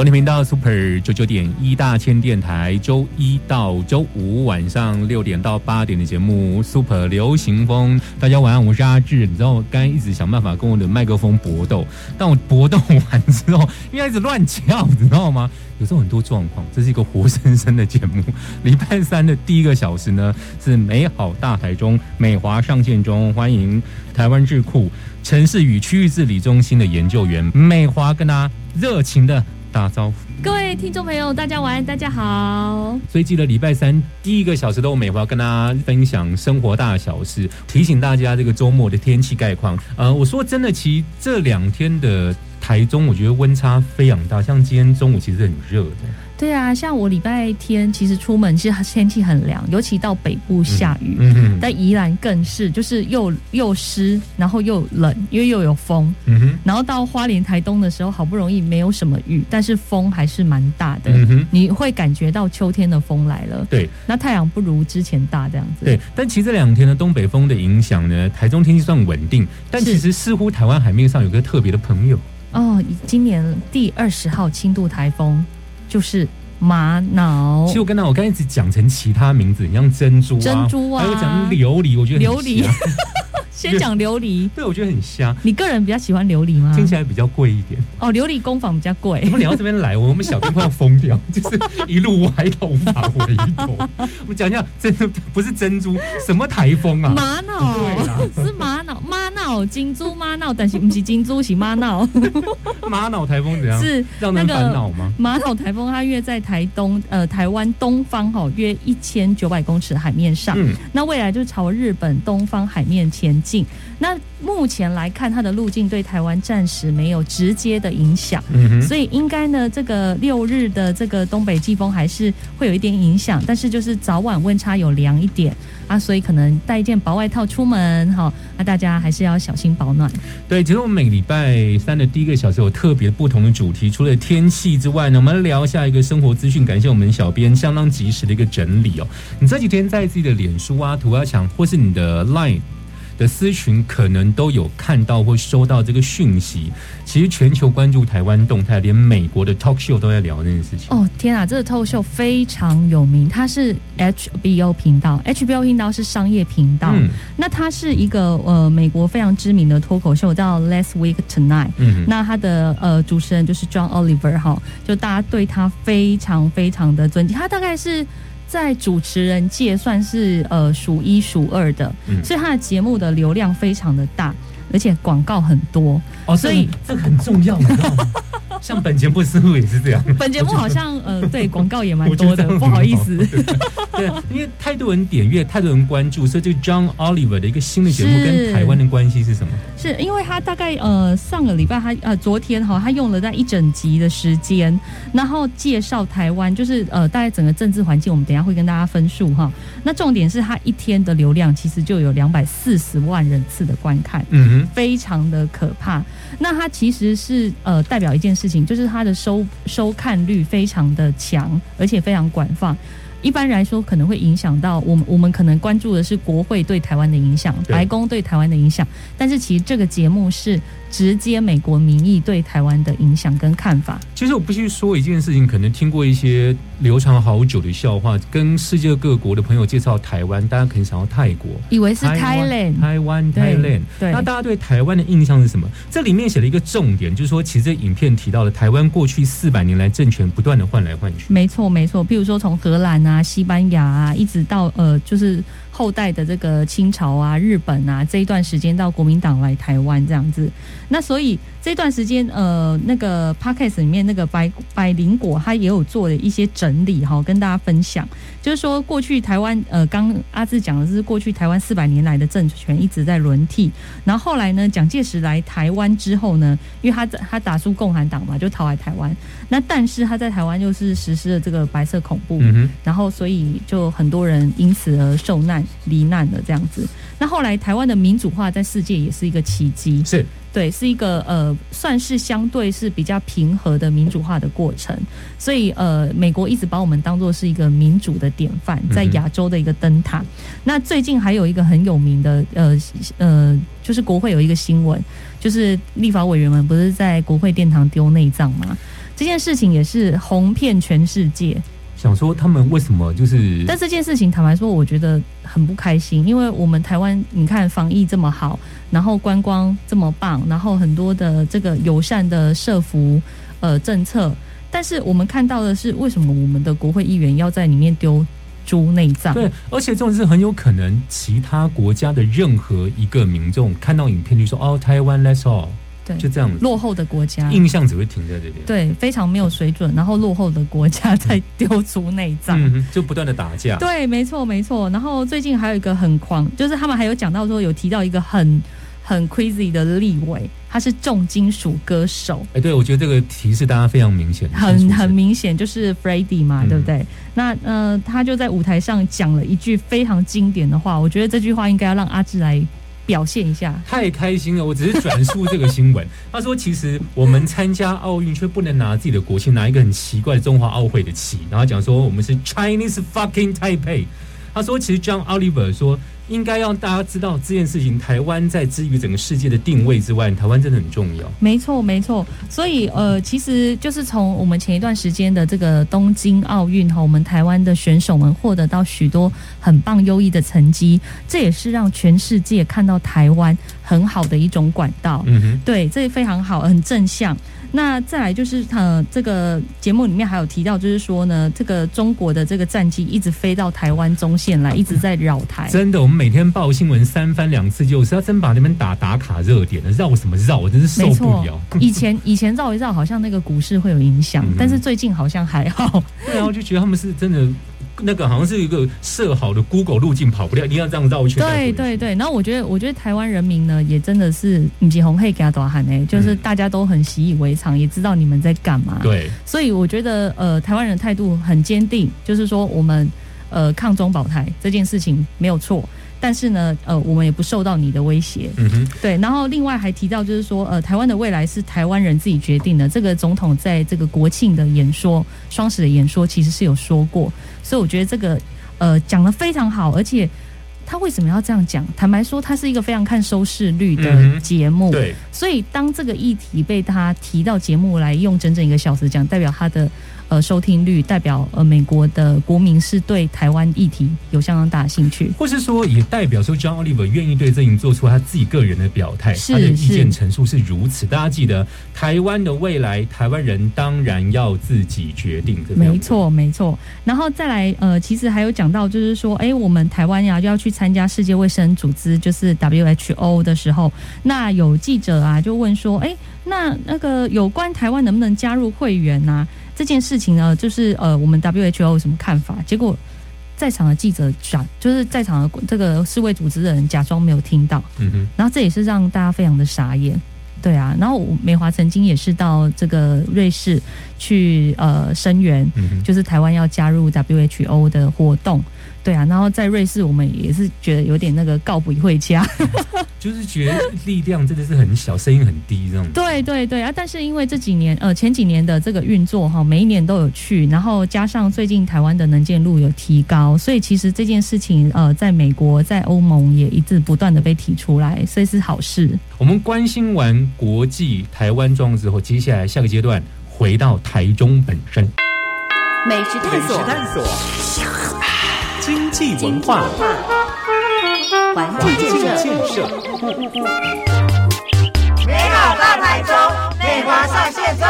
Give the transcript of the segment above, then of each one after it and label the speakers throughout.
Speaker 1: 收听频道 Super 九九点一大千电台，周一到周五晚上六点到八点的节目 Super 流行风。大家晚上我是阿志。你知道我刚才一直想办法跟我的麦克风搏斗，但我搏斗完之后，因为一直乱叫，你知道吗？有时候很多状况，这是一个活生生的节目。礼拜三的第一个小时呢，是美好大台中美华上线中，欢迎台湾智库城市与区域治理中心的研究员美华跟大家热情的。打招呼，
Speaker 2: 各位听众朋友，大家晚安，大家好。
Speaker 1: 所以记得礼拜三第一个小时都有美华跟大家分享生活大小事，提醒大家这个周末的天气概况。呃，我说真的，其实这两天的台中，我觉得温差非常大，像今天中午其实很热的。
Speaker 2: 对啊，像我礼拜天其实出门，其实天气很凉，尤其到北部下雨，但宜兰更是，就是又又湿，然后又冷，因为又有风。嗯哼，然后到花莲、台东的时候，好不容易没有什么雨，但是风还是蛮大的。嗯哼，你会感觉到秋天的风来了。
Speaker 1: 对，
Speaker 2: 那太阳不如之前大这样子。
Speaker 1: 对，但其实这两天呢东北风的影响呢，台中天气算稳定，但其实似乎台湾海面上有个特别的朋友。
Speaker 2: 哦，今年第二十号轻度台风。就是玛瑙。
Speaker 1: 其实我跟他，我刚一直讲成其他名字，你像珍珠、
Speaker 2: 珍珠啊，
Speaker 1: 还有讲琉璃，我觉得
Speaker 2: 琉璃。先讲琉璃，
Speaker 1: 对我觉得很香。
Speaker 2: 你个人比较喜欢琉璃吗？
Speaker 1: 听起来比较贵一点。
Speaker 2: 哦，琉璃工坊比较贵。
Speaker 1: 我们聊到这边来？我们小兵快要疯掉，就是一路歪头发回头。我们讲一下，真的不是珍珠，什么台风啊？
Speaker 2: 玛瑙，是玛瑙，玛瑙金珠玛瑙，但是不是金珠，是玛瑙。
Speaker 1: 玛瑙台风怎样？
Speaker 2: 是
Speaker 1: 让人烦恼吗？
Speaker 2: 玛瑙台风它约在台东，呃，台湾东方哈，约一千九百公尺海面上。嗯。那未来就朝日本东方海面前进。那目前来看，它的路径对台湾暂时没有直接的影响，嗯所以应该呢，这个六日的这个东北季风还是会有一点影响，但是就是早晚温差有凉一点啊，所以可能带一件薄外套出门哈，那大家还是要小心保暖。
Speaker 1: 对，其实我们每礼拜三的第一个小时有特别不同的主题，除了天气之外呢，我们聊下一个生活资讯，感谢我们小编相当及时的一个整理哦。你这几天在自己的脸书啊、涂鸦墙或是你的 Line。的私群可能都有看到或收到这个讯息。其实全球关注台湾动态，连美国的 talk show 都在聊这件事情。
Speaker 2: 哦天啊，这个 talk show 非常有名，它是 HBO 频道，HBO 频道是商业频道。嗯，那它是一个呃美国非常知名的脱口秀，叫 Last Week Tonight。嗯，那它的呃主持人就是 John Oliver 哈，就大家对他非常非常的尊敬。他大概是。在主持人界算是呃数一数二的，所以他的节目的流量非常的大，而且广告很多
Speaker 1: 哦，所以这很重要，你知道吗？像本节目似乎也是这样。
Speaker 2: 本节目好像呃，对广告也蛮多的，不好意思。
Speaker 1: 对，因为太多人点阅，太多人关注，所以这个 John Oliver 的一个新的节目跟台湾的关系是什么？
Speaker 2: 是因为他大概呃上个礼拜他呃昨天哈，他用了在一整集的时间，然后介绍台湾，就是呃大概整个政治环境，我们等下会跟大家分述哈。那重点是他一天的流量其实就有两百四十万人次的观看，嗯哼，非常的可怕。那他其实是呃代表一件事情。就是他的收收看率非常的强，而且非常广泛。一般来说，可能会影响到我们。我们可能关注的是国会对台湾的影响，白宫对台湾的影响。但是，其实这个节目是。直接美国民意对台湾的影响跟看法。
Speaker 1: 其实我必须说一件事情，可能听过一些流传好久的笑话，跟世界各国的朋友介绍台湾，大家可能想到泰国，
Speaker 2: 以为是 Thailand，
Speaker 1: 台湾 Thailand。对，那大家对台湾的印象是什么？这里面写了一个重点，就是说，其实这影片提到了台湾过去四百年来政权不断的换来换去。
Speaker 2: 没错，没错。比如说从荷兰啊、西班牙啊，一直到呃，就是后代的这个清朝啊、日本啊，这一段时间到国民党来台湾这样子。那所以这段时间，呃，那个 podcast 里面那个百百灵果，他也有做了一些整理哈，跟大家分享。就是说，过去台湾，呃，刚阿志讲的是过去台湾四百年来的政权一直在轮替。然后后来呢，蒋介石来台湾之后呢，因为他他打输共产党嘛，就逃来台湾。那但是他在台湾又是实施了这个白色恐怖，然后所以就很多人因此而受难罹难了这样子。那后来台湾的民主化在世界也是一个奇迹，
Speaker 1: 是
Speaker 2: 对，是一个呃，算是相对是比较平和的民主化的过程。所以呃，美国一直把我们当做是一个民主的典范，在亚洲的一个灯塔。那最近还有一个很有名的呃呃，就是国会有一个新闻，就是立法委员们不是在国会殿堂丢内脏吗？这件事情也是红遍全世界。
Speaker 1: 想说他们为什么就是？
Speaker 2: 但这件事情坦白说，我觉得很不开心，因为我们台湾你看防疫这么好，然后观光这么棒，然后很多的这个友善的社服呃政策，但是我们看到的是，为什么我们的国会议员要在里面丢猪内脏？
Speaker 1: 对，而且这种是很有可能其他国家的任何一个民众看到影片就说哦，台湾 Let's all，
Speaker 2: 对，
Speaker 1: 就这样子，
Speaker 2: 落后的国家。
Speaker 1: 印象只会停在这边。
Speaker 2: 对，非常没有水准，然后落后的国家在丢出内脏。
Speaker 1: 嗯，就不断的打架。
Speaker 2: 对，没错，没错。然后最近还有一个很狂，就是他们还有讲到说，有提到一个很很 crazy 的立委，他是重金属歌手，
Speaker 1: 哎，对，我觉得这个提示大家非常明显，
Speaker 2: 很很明显就是 f r e d d y 嘛，
Speaker 1: 嗯
Speaker 2: 对不对？那呃，他就在舞台上讲了一句非常经典的话，我觉得这句话应该要让阿志来表现一下。
Speaker 1: 太开心了！我只是转述这个新闻。他说，其实我们参加奥运却不能拿自己的国旗，拿一个很奇怪的中华奥会的旗，然后讲说我们是 Chinese fucking Taipei。他说，其实 John Oliver 说，应该让大家知道这件事情，台湾在之于整个世界的定位之外，台湾真的很重要。
Speaker 2: 没错，没错。所以呃，其实就是从我们前一段时间的这个东京奥运哈，我们台湾的选手们获得到许多很棒优异的成绩，这也是让全世界看到台湾很好的一种管道。
Speaker 1: 嗯哼，
Speaker 2: 对，这非常好，很正向。那再来就是呃，这个节目里面还有提到，就是说呢，这个中国的这个战机一直飞到台湾中线来，一直在绕台。
Speaker 1: 真的，我们每天报新闻三番两次，就是要真把那边打打卡热点的，绕什么绕，我真是受不了。，
Speaker 2: 以前以前绕一绕，好像那个股市会有影响，
Speaker 1: 嗯
Speaker 2: 但是最近好像还好。
Speaker 1: 对啊，我就觉得他们是真的，那个好像是一个设好的 Google 路径跑不掉，一定要这样绕圈。
Speaker 2: 对对对，然后我觉得，我觉得台湾人民呢，也真的是你及红黑给他多喊哎，就是大家都很习以为常，也知道你们在干嘛。，
Speaker 1: 对，
Speaker 2: 所以我觉得呃，台湾人的态度很坚定，就是说我们呃抗中保台这件事情没有错，但是呢，呃，我们也不受到你的威胁。
Speaker 1: 嗯哼，
Speaker 2: 对，然后另外还提到就是说，呃，台湾的未来是台湾人自己决定的。这个总统在这个国庆的演说、双十的演说，其实是有说过，所以我觉得这个呃讲的非常好，而且他为什么要这样讲？坦白说，他是一个非常看收视率的节目，
Speaker 1: 对，
Speaker 2: 所以当这个议题被他提到节目来用整整一个小时讲，代表他的呃收听率，代表呃美国的国民是对台湾议题有相当大的兴趣。
Speaker 1: 或是说也代表说 John Oliver 愿意对这营做出他自己个人的表态，他的意见陈述是如此。大家记得，台湾的未来，台湾人当然要自己决定。
Speaker 2: 没，错，没错。然后再来，呃，其实还有讲到，就是说，哎，我们台湾呀就要去参加世界卫生组织，就是 WHO 的时候，那有记者啊就问说，哎，那那个有关台湾能不能加入会员呐、这件事情呢，就是呃，我们 WHO 有什么看法？结果在场的记者假，就是在场的这个世卫组织的人假装没有听到，
Speaker 1: 嗯哼，
Speaker 2: 然后这也是让大家非常的傻眼。对啊，然后美华曾经也是到这个瑞士去呃声援，
Speaker 1: 嗯，
Speaker 2: 就是台湾要加入 WHO 的活动。对啊，然后在瑞士我们也是觉得有点那个告不回家。
Speaker 1: 就是觉得力量真的是很小，声音很低这样子。
Speaker 2: 对对对啊！但是因为这几年呃前几年的这个运作哈，每一年都有去，然后加上最近台湾的能见度有提高，所以其实这件事情呃在美国在欧盟也一直不断的被提出来，所以是好事。
Speaker 1: 我们关心完国际台湾状况之后，接下来下个阶段回到台中本身。
Speaker 3: 美食探索，
Speaker 4: 探索，
Speaker 3: 经济文化，环境建设，
Speaker 4: 美好大台中，美华上线中。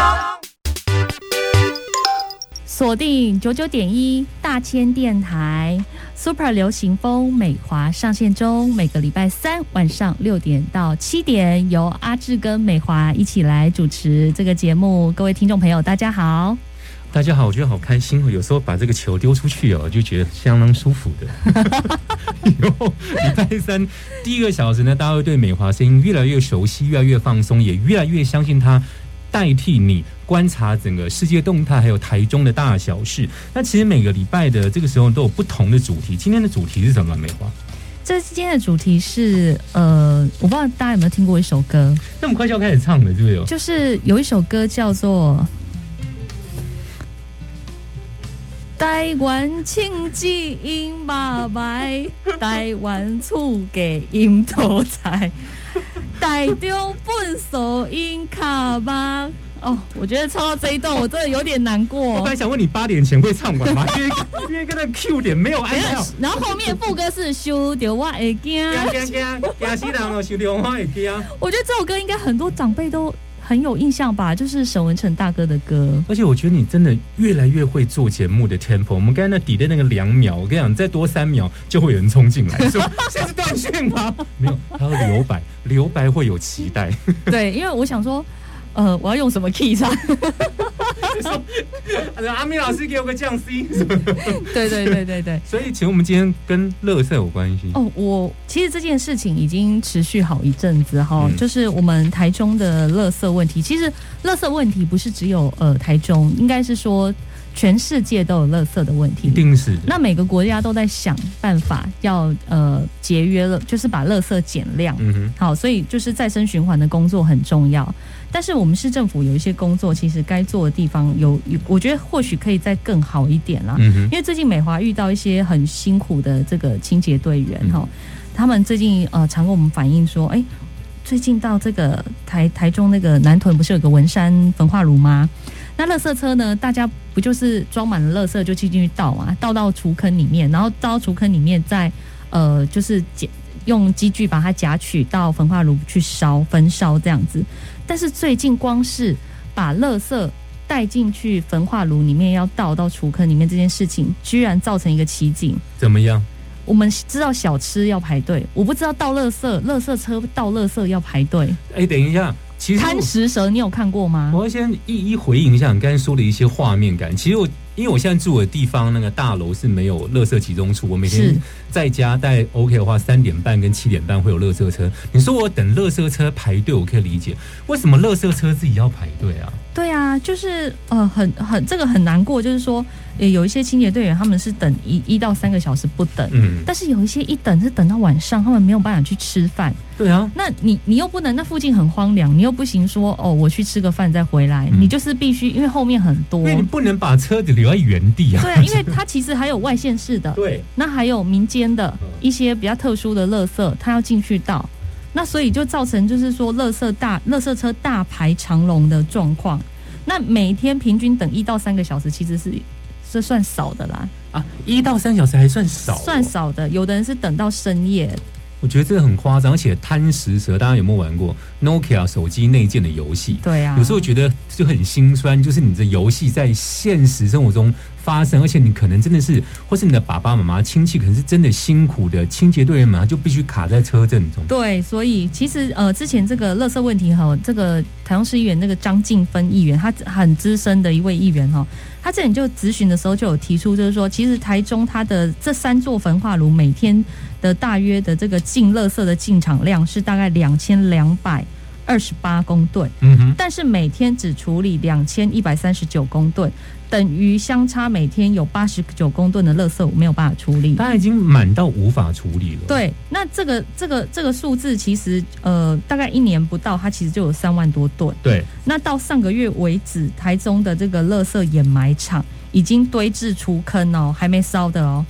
Speaker 2: 锁定九九点一大千电台，Super 流行风美华上线中，每个礼拜三晚上六点到七点，由阿志跟美华一起来主持这个节目。各位听众朋友，大家好。
Speaker 1: 大家好，我觉得好开心哦！有时候把这个球丢出去哦，就觉得相当舒服的。以后礼拜三第一个小时呢，大家会对美华声音越来越熟悉，越来越放松，也越来越相信它代替你观察整个世界动态，还有台中的大小事。那其实每个礼拜的这个时候都有不同的主题。今天的主题是什么？美华？
Speaker 2: 这今天的主题是呃，我不知道大家有没有听过一首歌，
Speaker 1: 那么快就要开始唱了，对不对？
Speaker 2: 就是有一首歌叫做《台湾青基因八百，台湾厝给因头菜，台中本所因卡巴。哦，我觉得唱到这一段，我真的有点难过。
Speaker 1: 我本来想问你八点前会唱完吗？因为因为跟那 Q 点没有按到。
Speaker 2: 然后后面副歌是修掉我会惊，
Speaker 1: 惊惊惊死人哦，修掉我会惊。
Speaker 2: 我觉得这首歌应该很多长辈都很有印象吧，就是沈文成大哥的歌。
Speaker 1: 而且我觉得你真的越来越会做节目的 tempo。我们刚才那底的那个两秒，我跟你讲，再多三秒就会有人冲进来，说现在是断讯吗？没有，他要留白，留白会有期待。
Speaker 2: 对，因为我想说。呃，我要用什么 key 唱？
Speaker 1: 阿明老师给我个降 C。
Speaker 2: 对对对对对。
Speaker 1: 所以，请我们今天跟乐色有关系
Speaker 2: 哦。我其实这件事情已经持续好一阵子哈，就是我们台中的乐色问题。其实，乐色问题不是只有呃台中，应该是说。全世界都有垃圾的问题，
Speaker 1: 一定是。
Speaker 2: 那每个国家都在想办法要呃节约了，就是把垃圾减量。嗯哼。好，所以就是再生循环的工作很重要。但是我们市政府有一些工作，其实该做的地方有有，我觉得或许可以再更好一点啦。嗯哼。因为最近美华遇到一些很辛苦的这个清洁队员哈，他们最近呃常跟我们反映说，哎，最近到这个台台中那个南屯不是有个文山焚化炉吗？那垃圾车呢？大家不就是装满了垃圾就进去倒啊？倒到厨坑里面，然后倒到厨坑里面，再呃，就是夹用机具把它夹取到焚化炉去烧焚烧这样子。但是最近光是把垃圾带进去焚化炉里面要倒到厨坑里面这件事情，居然造成一个奇景。
Speaker 1: 怎么样？
Speaker 2: 我们知道小吃要排队，我不知道倒垃圾，垃圾车倒垃圾要排队。
Speaker 1: 哎，等一下。
Speaker 2: 贪食蛇，你有看过吗？
Speaker 1: 我要先一一回应一下你刚才说的一些画面感。其实我因为我现在住的地方那个大楼是没有垃圾集中处，我每天在家带 OK 的话，三点半跟七点半会有垃圾车。你说我等垃圾车排队，我可以理解，为什么垃圾车自己要排队啊？
Speaker 2: 对啊，就是呃，很很这个很难过，就是说，有一些清洁队员他们是等一一到三个小时不等，嗯，但是有一些一等是等到晚上，他们没有办法去吃饭。
Speaker 1: 对啊，
Speaker 2: 那你你又不能，那附近很荒凉，你又不行说哦，我去吃个饭再回来，你就是必须，因为后面很多，因
Speaker 1: 为你不能把车子留在原地啊。
Speaker 2: 对啊，因为它其实还有外县市的，
Speaker 1: 对，
Speaker 2: 那还有民间的一些比较特殊的垃圾，它要进去倒。那所以就造成就是说，垃圾大、垃圾车大排长龙的状况。那每天平均等一到三个小时，其实是是算少的啦。
Speaker 1: 啊，一到三小时还算少，
Speaker 2: 算少的。有的人是等到深夜。
Speaker 1: 我觉得这个很夸张，而且贪食蛇，大家有没有玩过 Nokia 手机内建的游戏？
Speaker 2: 对啊，
Speaker 1: 有时候觉得就很心酸，就是你的游戏在现实生活中。发生，而且你可能真的是，或是你的爸爸妈妈亲戚，可能是真的辛苦的清洁队员们，就必须卡在车阵中。
Speaker 2: 对，所以其实呃，之前这个垃圾问题哈，这个台中市议员那个张静芬议员，他很资深的一位议员哈，他这里就咨询的时候就有提出，就是说，其实台中它的这三座焚化炉每天的大约的这个进垃圾的进场量是大概两千两百二十八公吨，嗯哼，但是每天只处理两千一百三十九公吨。等于相差每天有八十九公吨的垃圾没有办法处理，
Speaker 1: 它已经满到无法处理了。
Speaker 2: 对，那这个这个这个数字其实呃大概一年不到，它其实就有三万多吨。
Speaker 1: 对，
Speaker 2: 那到上个月为止，台中的这个垃圾掩埋场已经堆置出坑哦，还没烧的哦，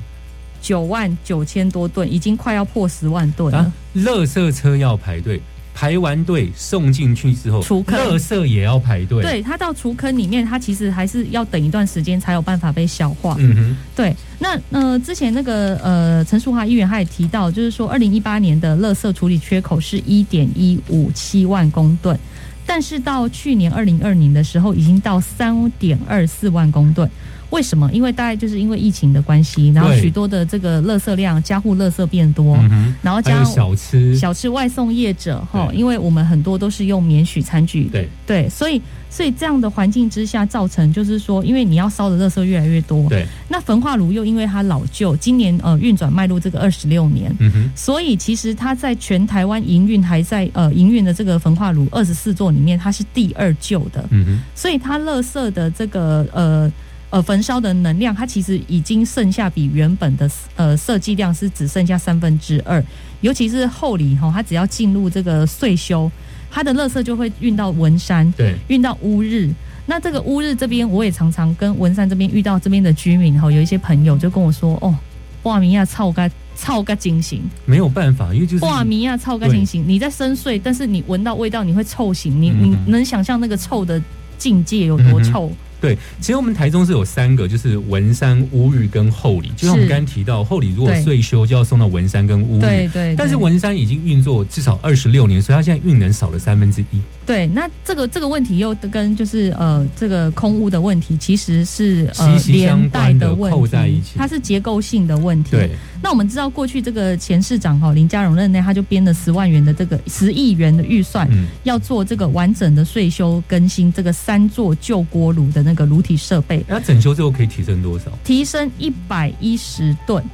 Speaker 2: 九万九千多吨，已经快要破十万吨了。
Speaker 1: 垃圾车要排队。排完队送进去之后，
Speaker 2: 除坑，
Speaker 1: 垃圾也要排队。
Speaker 2: 对，它到除坑里面，它其实还是要等一段时间才有办法被消化。嗯哼，对。那呃，之前那个呃，陈淑华议员他也提到，就是说，二零一八年的垃圾处理缺口是一点一五七万公吨，但是到去年二零二零的时候，已经到三点二四万公吨。为什么？因为大概就是因为疫情的关系，然后许多的这个垃圾量，家户垃圾变多，然后加
Speaker 1: 小吃。
Speaker 2: 小吃外送业者哈，因为我们很多都是用免许餐具，
Speaker 1: 对。
Speaker 2: 对，所以所以这样的环境之下，造成就是说，因为你要烧的垃圾越来越多，
Speaker 1: 对，
Speaker 2: 那焚化炉又因为它老旧，今年呃运转迈入这个二十六年，嗯哼，所以其实它在全台湾营运还在呃营运的这个焚化炉二十四座里面，它是第二旧的，嗯哼，所以它垃圾的这个呃。呃焚烧的能量，它其实已经剩下比原本的呃设计量是只剩下三分之二。尤其是后里哈，它只要进入这个岁修，它的垃圾就会运到文山，
Speaker 1: 对，
Speaker 2: 运到乌日。那这个乌日这边，我也常常跟文山这边遇到这边的居民哈，有一些朋友就跟我说，哦，哇米亚操该臭该惊醒，
Speaker 1: 没有办法，因为就是
Speaker 2: 哇米亚臭该惊醒，你在深睡，但是你闻到味道你会臭醒，你你能想象那个臭的境界有多臭？
Speaker 1: 对，其实我们台中是有三个，就是文山、乌日跟后里。就像我们刚刚提到，后里如果岁修就要送到文山跟乌日。
Speaker 2: 对对。
Speaker 1: 但是文山已经运作至少二十六年，所以它现在运能少了三分之一。
Speaker 2: 对，那这个这个问题又跟就是呃这个空屋的问题，其实是
Speaker 1: 息息相关
Speaker 2: 的
Speaker 1: 扣在一起，
Speaker 2: 它是结构性的问题。
Speaker 1: 对。
Speaker 2: 那我们知道过去这个前市长哈林佳荣任内，他就编了十万元的这个十亿元的预算，要做这个完整的税修更新这个三座旧锅炉的那个炉体设备。
Speaker 1: 那整修之后可以提升多少？
Speaker 2: 提升一百一十吨，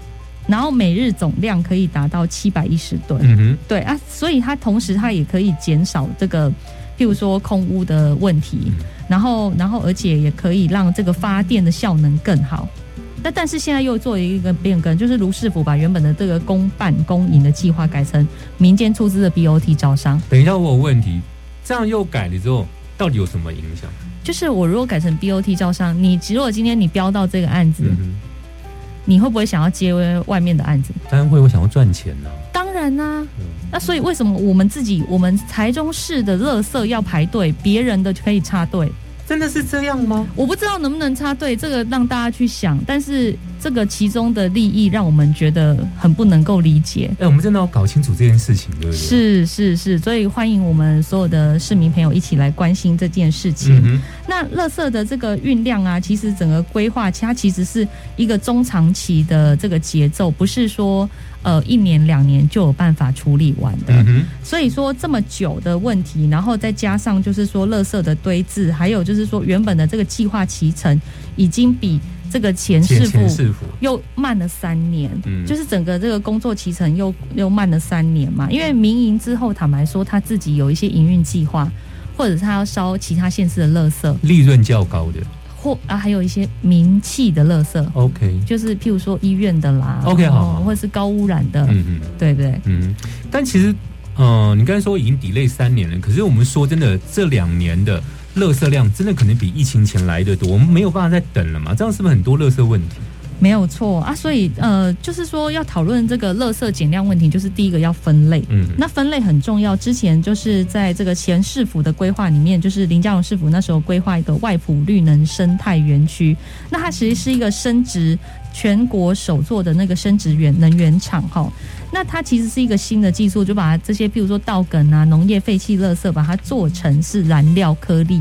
Speaker 2: 然后每日总量可以达到七百一十吨。
Speaker 1: 嗯哼，
Speaker 2: 对啊，所以它同时它也可以减少这个，譬如说空污的问题，然后然后而且也可以让这个发电的效能更好。那但是现在又做了一个变更，就是卢师傅把原本的这个公办公营的计划改成民间出资的 BOT 招商。
Speaker 1: 等一下，我有问题，这样又改了之后，到底有什么影响？
Speaker 2: 就是我如果改成 BOT 招商，你如果今天你标到这个案子，你会不会想要接外面的案子？
Speaker 1: 当然会，我想要赚钱呢。
Speaker 2: 当然啦，那所以为什么我们自己我们台中市的垃圾要排队，别人的可以插队？
Speaker 1: 真的是这样吗？
Speaker 2: 我不知道能不能插队，这个让大家去想。但是这个其中的利益让我们觉得很不能够理解。
Speaker 1: 哎，我们真的要搞清楚这件事情，对不对？
Speaker 2: 是是是，所以欢迎我们所有的市民朋友一起来关心这件事情。那垃圾的这个运量啊，其实整个规划它其实是一个中长期的这个节奏，不是说。呃，一年两年就有办法处理完的，所以说这么久的问题，然后再加上就是说，垃圾的堆置，还有就是说，原本的这个计划期程已经比这个前市府又慢了三年，就是整个这个工作期程又又慢了三年嘛。因为民营之后，坦白说，他自己有一些营运计划，或者他要烧其他县市的垃圾，
Speaker 1: 利润较高的。
Speaker 2: 或啊，还有一些名气的垃圾
Speaker 1: ，OK，
Speaker 2: 就是譬如说医院的啦
Speaker 1: ，OK，好，
Speaker 2: 或者是高污染的，嗯嗯，对不对？
Speaker 1: 嗯，但其实，嗯，你刚才说已经 delay 三年了，可是我们说真的，这两年的垃圾量真的可能比疫情前来的多，我们没有办法再等了嘛？这样是不是很多垃圾问题？
Speaker 2: 没有错啊，所以呃，就是说要讨论这个垃圾减量问题，就是第一个要分类。嗯，那分类很重要。之前就是在这个前市府的规划里面，就是林佳荣市府那时候规划一个外埔绿能生态园区，那它其实是一个升值全国首座的那个升值源能源厂哈。那它其实是一个新的技术，就把这些，比如说稻梗啊、农业废弃垃圾，把它做成是燃料颗粒，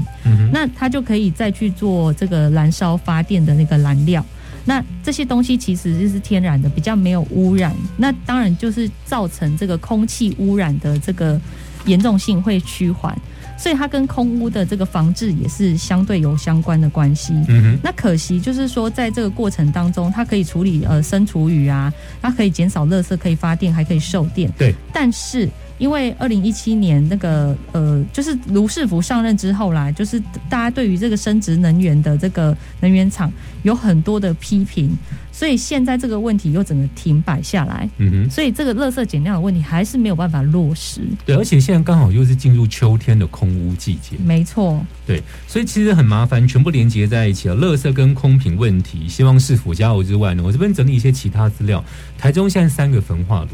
Speaker 2: 那它就可以再去做这个燃烧发电的那个燃料。那这些东西其实就是天然的，比较没有污染。那当然就是造成这个空气污染的这个严重性会趋缓，所以它跟空屋的这个防治也是相对有相关的关系。嗯那可惜就是说，在这个过程当中，它可以处理呃生厨余啊，它可以减少垃圾，可以发电，还可以售电。
Speaker 1: 对，
Speaker 2: 但是。因为二零一七年那个呃，就是卢世福上任之后啦，就是大家对于这个生殖能源的这个能源厂有很多的批评，所以现在这个问题又整个停摆下来。嗯哼，所以这个垃圾减量的问题还是没有办法落实。
Speaker 1: 对，而且现在刚好又是进入秋天的空屋季节。
Speaker 2: 没错。
Speaker 1: 对，所以其实很麻烦，全部连接在一起了。垃圾跟空瓶问题，希望市府加油之外呢，我这边整理一些其他资料。台中现在三个焚化炉，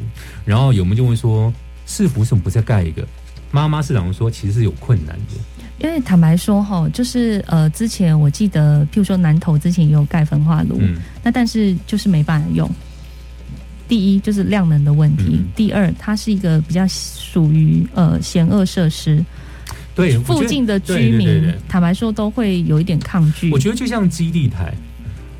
Speaker 1: 然后有没有就问说？市府为什么不再盖一个？妈妈市长说，其实是有困难的。
Speaker 2: 因为坦白说，哈，就是呃，之前我记得，譬如说南投之前也有盖焚化炉，那但是就是没办法用。第一就是量能的问题，第二它是一个比较属于呃险恶设施，
Speaker 1: 对
Speaker 2: 附近的居民，坦白说都会有一点抗拒。
Speaker 1: 我觉得就像基地台，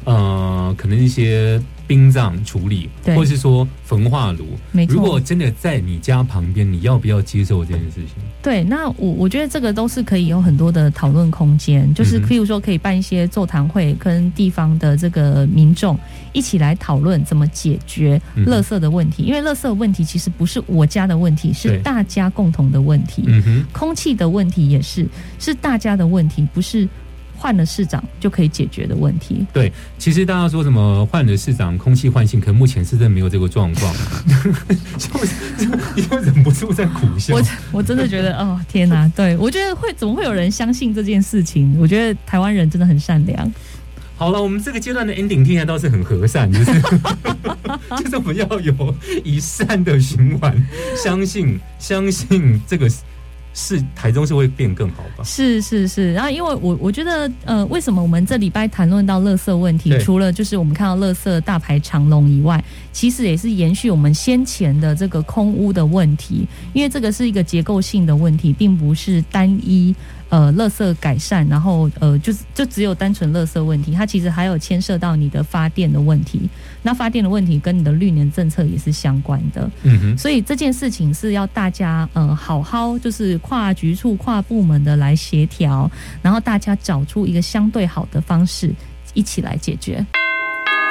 Speaker 1: 呃，可能一些。殡葬处理，或者是说焚化炉，如果真的在你家旁边，你要不要接受这件事情？
Speaker 2: 对，那我我觉得这个都是可以有很多的讨论空间，就是譬如说可以办一些座谈会，跟地方的这个民众一起来讨论怎么解决垃圾的问题。因为垃圾的问题其实不是我家的问题，是大家共同的问题。空气的问题也是是大家的问题，不是。换了市长就可以解决的问题。
Speaker 1: 对，其实大家说什么换了市长，空气换新，可目前是真的没有这个状况，就又忍不住在苦笑。
Speaker 2: 我我真的觉得，哦天哪！对我觉得会怎么会有人相信这件事情？我觉得台湾人真的很善良。
Speaker 1: 好了，我们这个阶段的 ending 听起来倒是很和善，就是 就是我们要有以善的循环，相信相信这个。是台中是会变更好吧？
Speaker 2: 是是是，然后因为我我觉得，呃，为什么我们这礼拜谈论到垃圾问题，除了就是我们看到垃圾大排长龙以外，其实也是延续我们先前的这个空屋的问题，因为这个是一个结构性的问题，并不是单一。呃，垃圾改善，然后呃，就是就只有单纯垃圾问题，它其实还有牵涉到你的发电的问题。那发电的问题跟你的绿能政策也是相关的。嗯哼。所以这件事情是要大家呃好好就是跨局处、跨部门的来协调，然后大家找出一个相对好的方式，一起来解决。